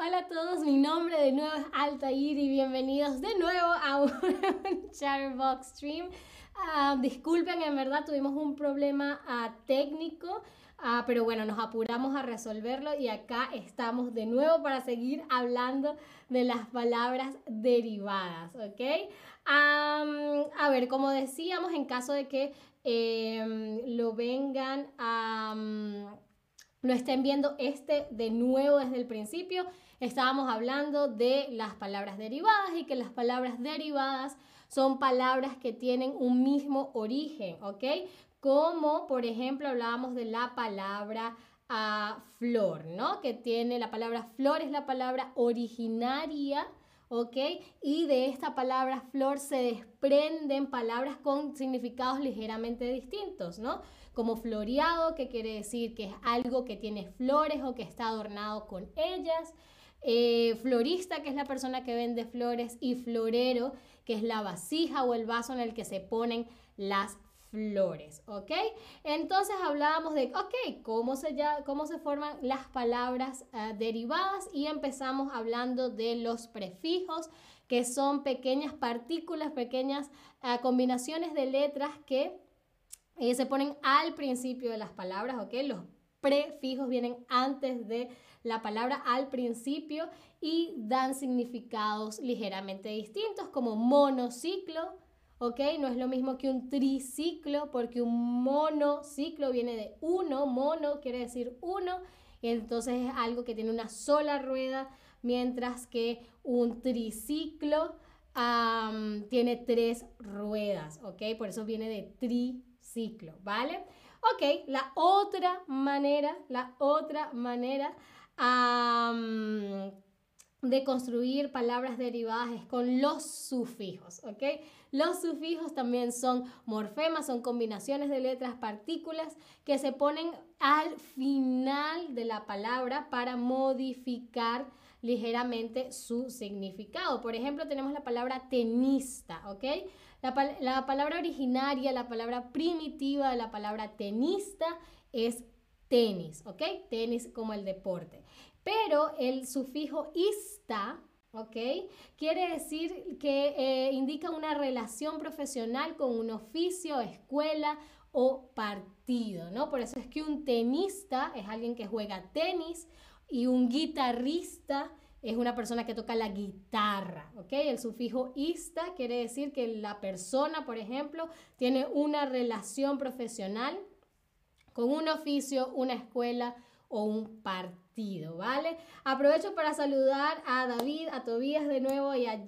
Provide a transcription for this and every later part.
Hola a todos, mi nombre de nuevo es Altair y bienvenidos de nuevo a un Chatterbox Stream. Ah, disculpen, en verdad tuvimos un problema ah, técnico, ah, pero bueno, nos apuramos a resolverlo y acá estamos de nuevo para seguir hablando de las palabras derivadas, ¿ok? a ver, como decíamos, en caso de que em, lo vengan a... lo estén viendo este de nuevo desde el principio, estábamos hablando de las palabras derivadas y que las palabras derivadas son palabras que tienen un mismo origen, ¿ok? Como por ejemplo hablábamos de la palabra a flor, ¿no? Que tiene la palabra flor es la palabra originaria, ¿ok? Y de esta palabra flor se desprenden palabras con significados ligeramente distintos, ¿no? Como floreado, que quiere decir que es algo que tiene flores o que está adornado con ellas. Eh, florista, que es la persona que vende flores, y florero, que es la vasija o el vaso en el que se ponen las flores, ¿ok? Entonces hablábamos de, ok, ¿cómo se, ya, cómo se forman las palabras eh, derivadas y empezamos hablando de los prefijos, que son pequeñas partículas, pequeñas eh, combinaciones de letras que se ponen al principio de las palabras, ¿ok? Los prefijos vienen antes de la palabra al principio y dan significados ligeramente distintos como monociclo, ¿ok? No es lo mismo que un triciclo porque un monociclo viene de uno, mono quiere decir uno, y entonces es algo que tiene una sola rueda, mientras que un triciclo tiene tres ruedas, ¿ok? Por eso viene de triciclo, ¿vale? Ok, la otra manera, la otra manera de construir palabras derivadas es con los sufijos, ¿ok? Los sufijos también son morfemas, son combinaciones de letras, partículas que se ponen al final de la palabra para modificar ligeramente su significado. Por ejemplo, tenemos la palabra tenista, ¿ok? La, la palabra originaria, la palabra primitiva de la palabra tenista es tenis, ¿ok? Tenis como el deporte. Pero el sufijo ista, ¿ok? Quiere decir que eh, indica una relación profesional con un oficio, escuela o partido, ¿no? Por eso es que un tenista es alguien que juega tenis y un guitarrista es una persona que toca la guitarra, ¿ok? El sufijo ista quiere decir que la persona, por ejemplo, tiene una relación profesional con un oficio, una escuela o un partido, ¿vale? Aprovecho para saludar a David, a Tobías de nuevo y a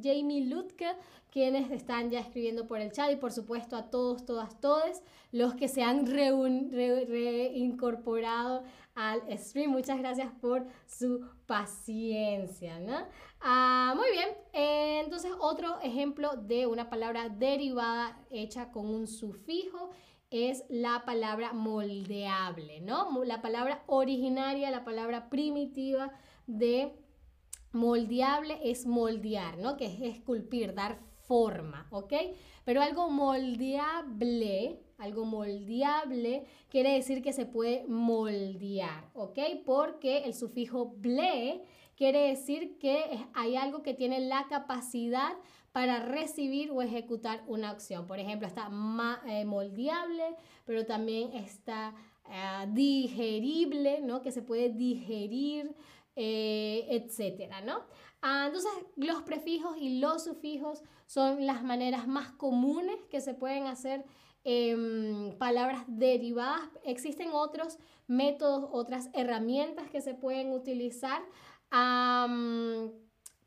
Jamie Lutke, quienes están ya escribiendo por el chat y por supuesto a todos, todas, todes los que se han reincorporado al stream. Muchas gracias por su paciencia. Ah, muy bien, entonces otro ejemplo de una palabra derivada hecha con un sufijo es la palabra moldeable, ¿no? La palabra originaria, la palabra primitiva de moldeable es moldear, ¿no? Que es esculpir, dar forma, ¿ok? Pero algo moldeable, algo moldeable quiere decir que se puede moldear, ¿ok? Porque el sufijo ble quiere decir que hay algo que tiene la capacidad para recibir o ejecutar una acción. Por ejemplo, está eh, moldeable, pero también está eh, digerible, ¿no? Que se puede digerir, eh, etcétera, ¿no? Ah, entonces, los prefijos y los sufijos son las maneras más comunes que se pueden hacer em, palabras derivadas. Existen otros métodos, otras herramientas que se pueden utilizar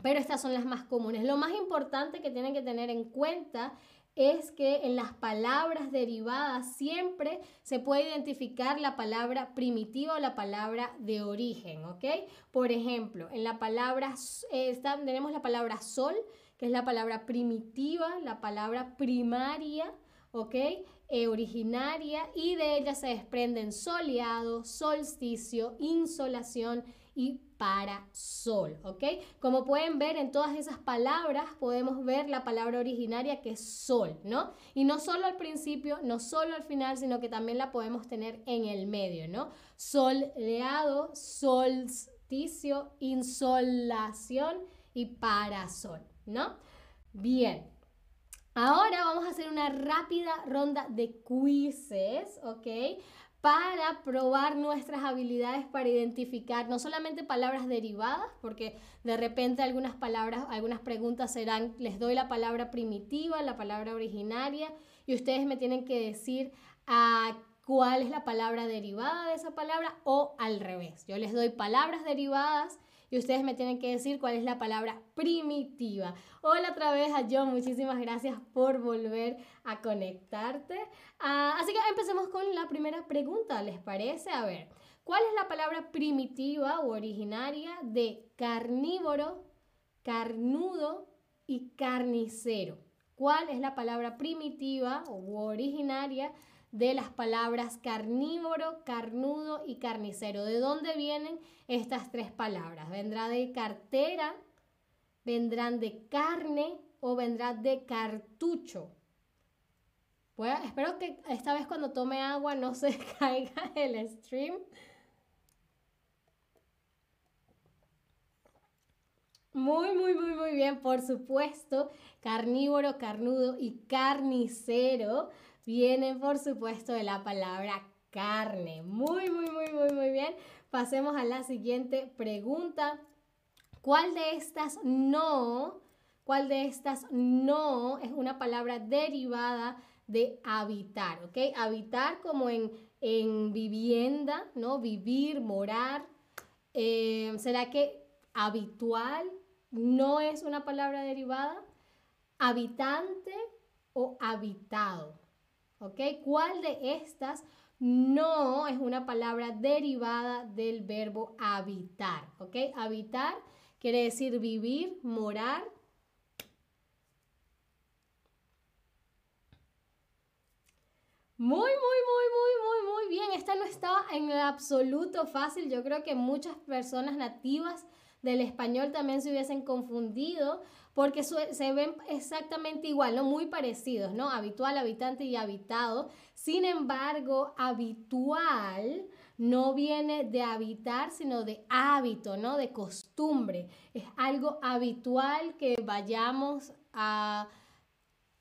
pero estas son las más comunes. Lo más importante que tienen que tener en cuenta es que en las palabras derivadas siempre se puede identificar la palabra primitiva o la palabra de origen, ¿ok? Por ejemplo, en la palabra, eh, tenemos la palabra sol, que es la palabra primitiva, la palabra primaria, ¿ok? Eh, originaria, y de ella se desprenden soleado, solsticio, insolación y para sol, ¿ok? Como pueden ver en todas esas palabras podemos ver la palabra originaria que es sol, ¿no? Y no solo al principio, no solo al final, sino que también la podemos tener en el medio, ¿no? Soleado, sol, solsticio, insolación y parasol, ¿no? Bien. Ahora vamos a hacer una rápida ronda de quizzes, ¿ok? Para probar nuestras habilidades para identificar no solamente palabras derivadas, porque de repente algunas palabras, algunas preguntas serán, les doy la palabra primitiva, la palabra originaria, y ustedes me tienen que decir a cuál es la palabra derivada de esa palabra o al revés. Yo les doy palabras derivadas y ustedes me tienen que decir cuál es la palabra primitiva. Hola otra vez a John, muchísimas gracias por volver a conectarte. Ah, así que empecemos con la primera pregunta, ¿les parece? A ver, ¿cuál es la palabra primitiva o originaria de carnívoro, carnudo y carnicero? ¿Cuál es la palabra primitiva o originaria de las palabras carnívoro, carnudo y carnicero. ¿De dónde vienen estas tres palabras? ¿Vendrá de cartera? ¿Vendrán de carne o vendrá de cartucho? Espero que esta vez cuando tome agua no se caiga el stream. Muy, muy, muy, muy bien, por supuesto. Carnívoro, carnudo y carnicero vienen, por supuesto, de la palabra carne. Muy, muy, muy, muy, muy bien. Pasemos a la siguiente pregunta. ¿Cuál de estas no, cuál de estas no es una palabra derivada de habitar? ¿Ok? Habitar como en, en vivienda, ¿no? Vivir, morar. Eh, ¿Será que habitual no es una palabra derivada? Habitante o habitado. ¿Ok? ¿Cuál de estas no es una palabra derivada del verbo habitar? ¿Ok? Habitar quiere decir vivir, morar. Muy, muy, muy, muy, muy, muy bien. Esta no estaba en absoluto fácil. Yo creo que muchas personas nativas del español también se hubiesen confundido porque se ven exactamente igual, ¿no? Muy parecidos, ¿no? Habitual, habitante y habitado. Sin embargo, habitual no viene de habitar, sino de hábito, ¿no? De costumbre. Es algo habitual que vayamos a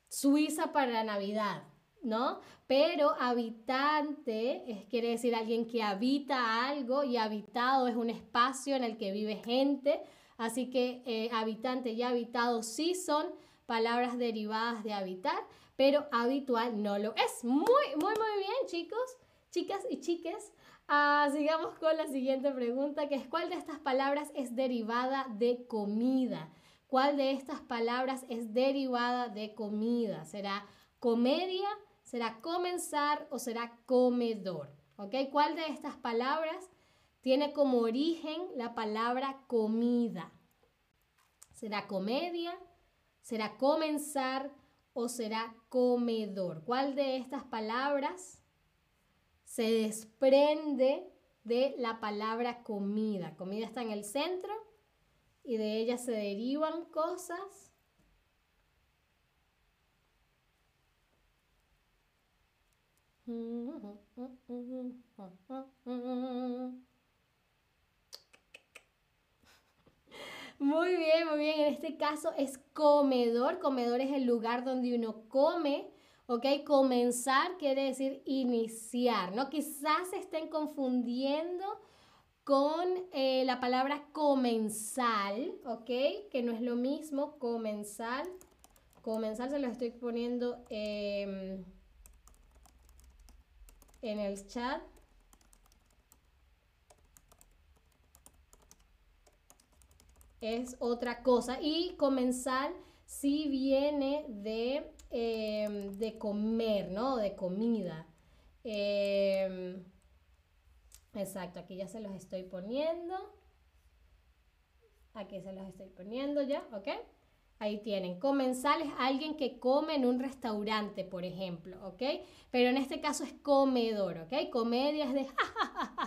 Suiza para Navidad, ¿no? Pero habitante quiere decir alguien que habita algo y habitado es un espacio en el que vive gente Así que eh, habitante y habitado sí son palabras derivadas de habitar, pero habitual no lo es. Muy, muy, muy bien, chicos, chicas y chiques. Ah, sigamos con la siguiente pregunta, que es ¿cuál de estas palabras es derivada de comida? ¿Cuál de estas palabras es derivada de comida? ¿Será comedia? ¿Será comenzar o será comedor? ¿Ok? ¿Cuál de estas palabras tiene como origen la palabra comida. ¿Será comedia? ¿Será comenzar? ¿O será comedor? ¿Cuál de estas palabras se desprende de la palabra comida? Comida está en el centro y de ella se derivan cosas. Muy bien, muy bien. En este caso es comedor. Comedor es el lugar donde uno come. ¿Ok? Comenzar quiere decir iniciar, ¿no? Quizás se estén confundiendo con eh, la palabra comensal, ¿ok? Que no es lo mismo, comensal. Comenzar se lo estoy poniendo em, en el chat. Es otra cosa. Y comenzar sí viene de, em, de comer, ¿no? De comida. Em, exacto, aquí ya se los estoy poniendo. Aquí se los estoy poniendo ya, ¿ok? Ahí tienen. Comensal es alguien que come en un restaurante, por ejemplo, ¿ok? Pero en este caso es comedor, ¿ok? Comedia es de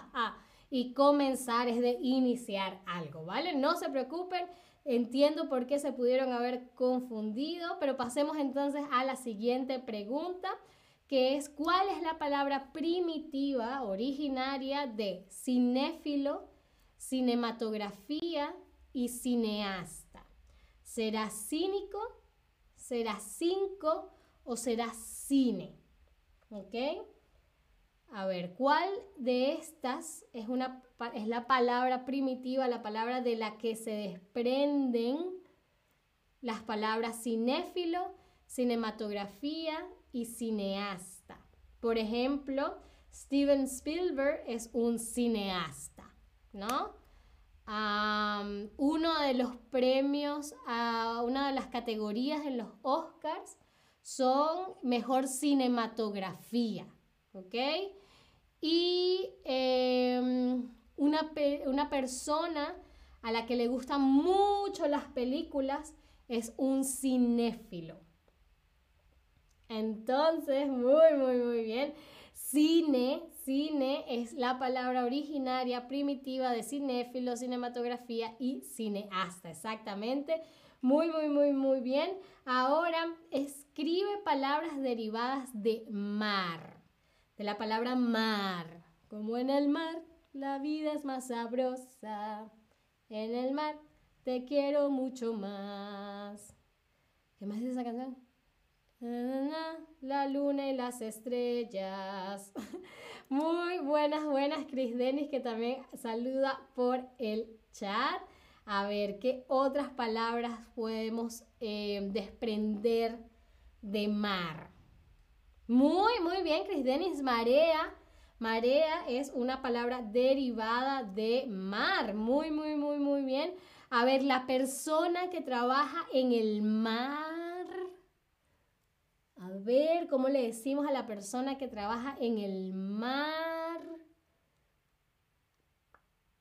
y comenzar es de iniciar algo, ¿vale? No se preocupen, entiendo por qué se pudieron haber confundido, pero pasemos entonces a la siguiente pregunta, que es ¿cuál es la palabra primitiva originaria de cinéfilo, cinematografía y cineasta. ¿Será cínico? ¿Será cinco? ¿O será cine? ¿Ok? A ver, ¿cuál de estas es, una, es la palabra primitiva, la palabra de la que se desprenden las palabras cinéfilo, cinematografía y cineasta? Por ejemplo, Steven Spielberg es un cineasta, ¿no? uno de los premios, una de las categorías en los Oscars son mejor cinematografía, ¿ok? Y em, una, una persona a la que le gustan mucho las películas es un cinéfilo. Entonces, muy, muy, muy bien. Cine, cine es la palabra originaria primitiva de cinéfilo, cinematografía y cineasta, exactamente. Muy, muy, muy, muy bien. Ahora escribe palabras derivadas de mar, de la palabra mar. Como en el mar, la vida es más sabrosa. En el mar te quiero mucho más. ¿Qué más dice esa canción? La luna y las estrellas. Muy buenas, buenas, Chris Dennis, que también saluda por el chat. A ver, ¿qué otras palabras podemos eh, desprender de mar? Muy, muy bien, Chris Dennis. Marea. Marea es una palabra derivada de mar. Muy, muy, muy, muy bien. A ver, la persona que trabaja en el mar a ver, ¿cómo le decimos a la persona que trabaja en el mar?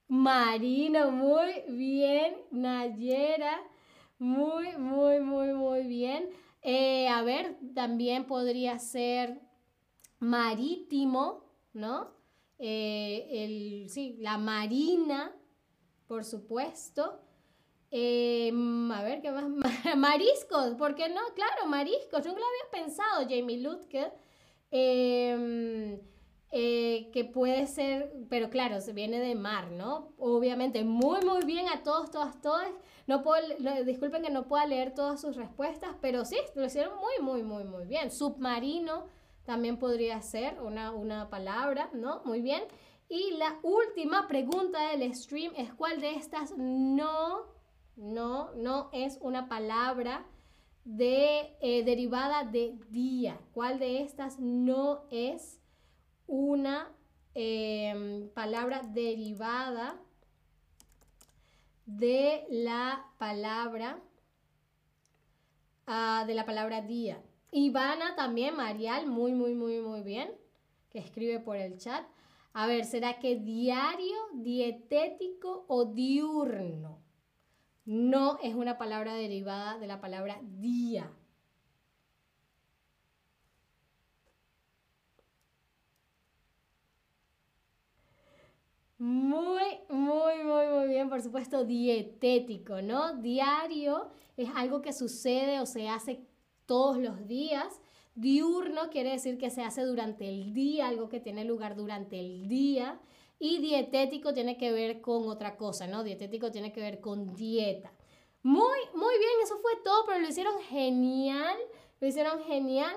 Marino, muy bien. Nayera, muy, muy, muy, muy bien. Eh, a ver, también podría ser marítimo, ¿no? Eh, el, sí, la marina, por supuesto. Em, a ver, ¿qué más? Mariscos, ¿por qué no? Claro, mariscos. No lo había pensado, Jamie Lutke. Eh, que puede ser, pero claro, se viene de mar, ¿no? Obviamente, muy, muy bien a todos, todas, todas. No puedo, disculpen que no pueda leer todas sus respuestas, pero sí, lo hicieron muy, muy, muy, muy bien. Submarino también podría ser una, una palabra, ¿no? Muy bien. Y la última pregunta del stream es cuál de estas no no, no es una palabra de, eh, derivada de día. ¿Cuál de estas no es una em, palabra derivada de la palabra ah, de la palabra día? Ivana también, Marial, muy, muy, muy, muy bien, que escribe por el chat. A ver, ¿será que diario, dietético o diurno? no es una palabra derivada de la palabra día. Muy, muy, muy, muy bien, por supuesto, dietético, ¿no? Diario es algo que sucede o se hace todos los días. Diurno quiere decir que se hace durante el día, algo que tiene lugar durante el día. Y dietético tiene que ver con otra cosa, ¿no? Dietético tiene que ver con dieta. Muy, muy bien, eso fue todo, pero lo hicieron genial, lo hicieron genial.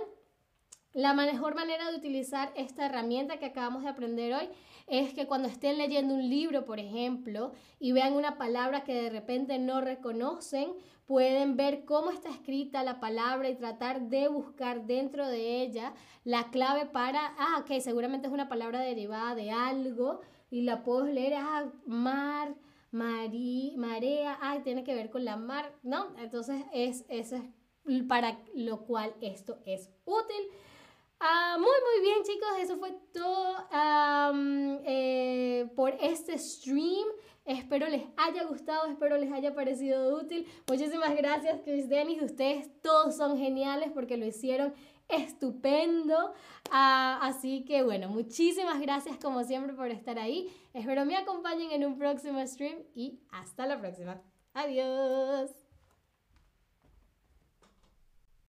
La mejor manera de utilizar esta herramienta que acabamos de aprender hoy es que cuando estén leyendo un libro, por ejemplo, y vean una palabra que de repente no reconocen, pueden ver cómo está escrita la palabra y tratar de buscar dentro de ella la clave para, ah, ok, seguramente es una palabra derivada de algo y la puedo leer, ah, mar, marí, marea, ah, tiene que ver con la mar, ¿no? Entonces es, es para lo cual esto es útil. Muy, muy bien, chicos. Eso fue todo eh, por este stream. Espero les haya gustado, espero les haya parecido útil. Muchísimas gracias, Chris Dennis. Ustedes todos son geniales porque lo hicieron estupendo. Ah, así que bueno, muchísimas gracias como siempre por estar ahí. Espero me acompañen en un próximo stream y hasta la próxima. Adiós.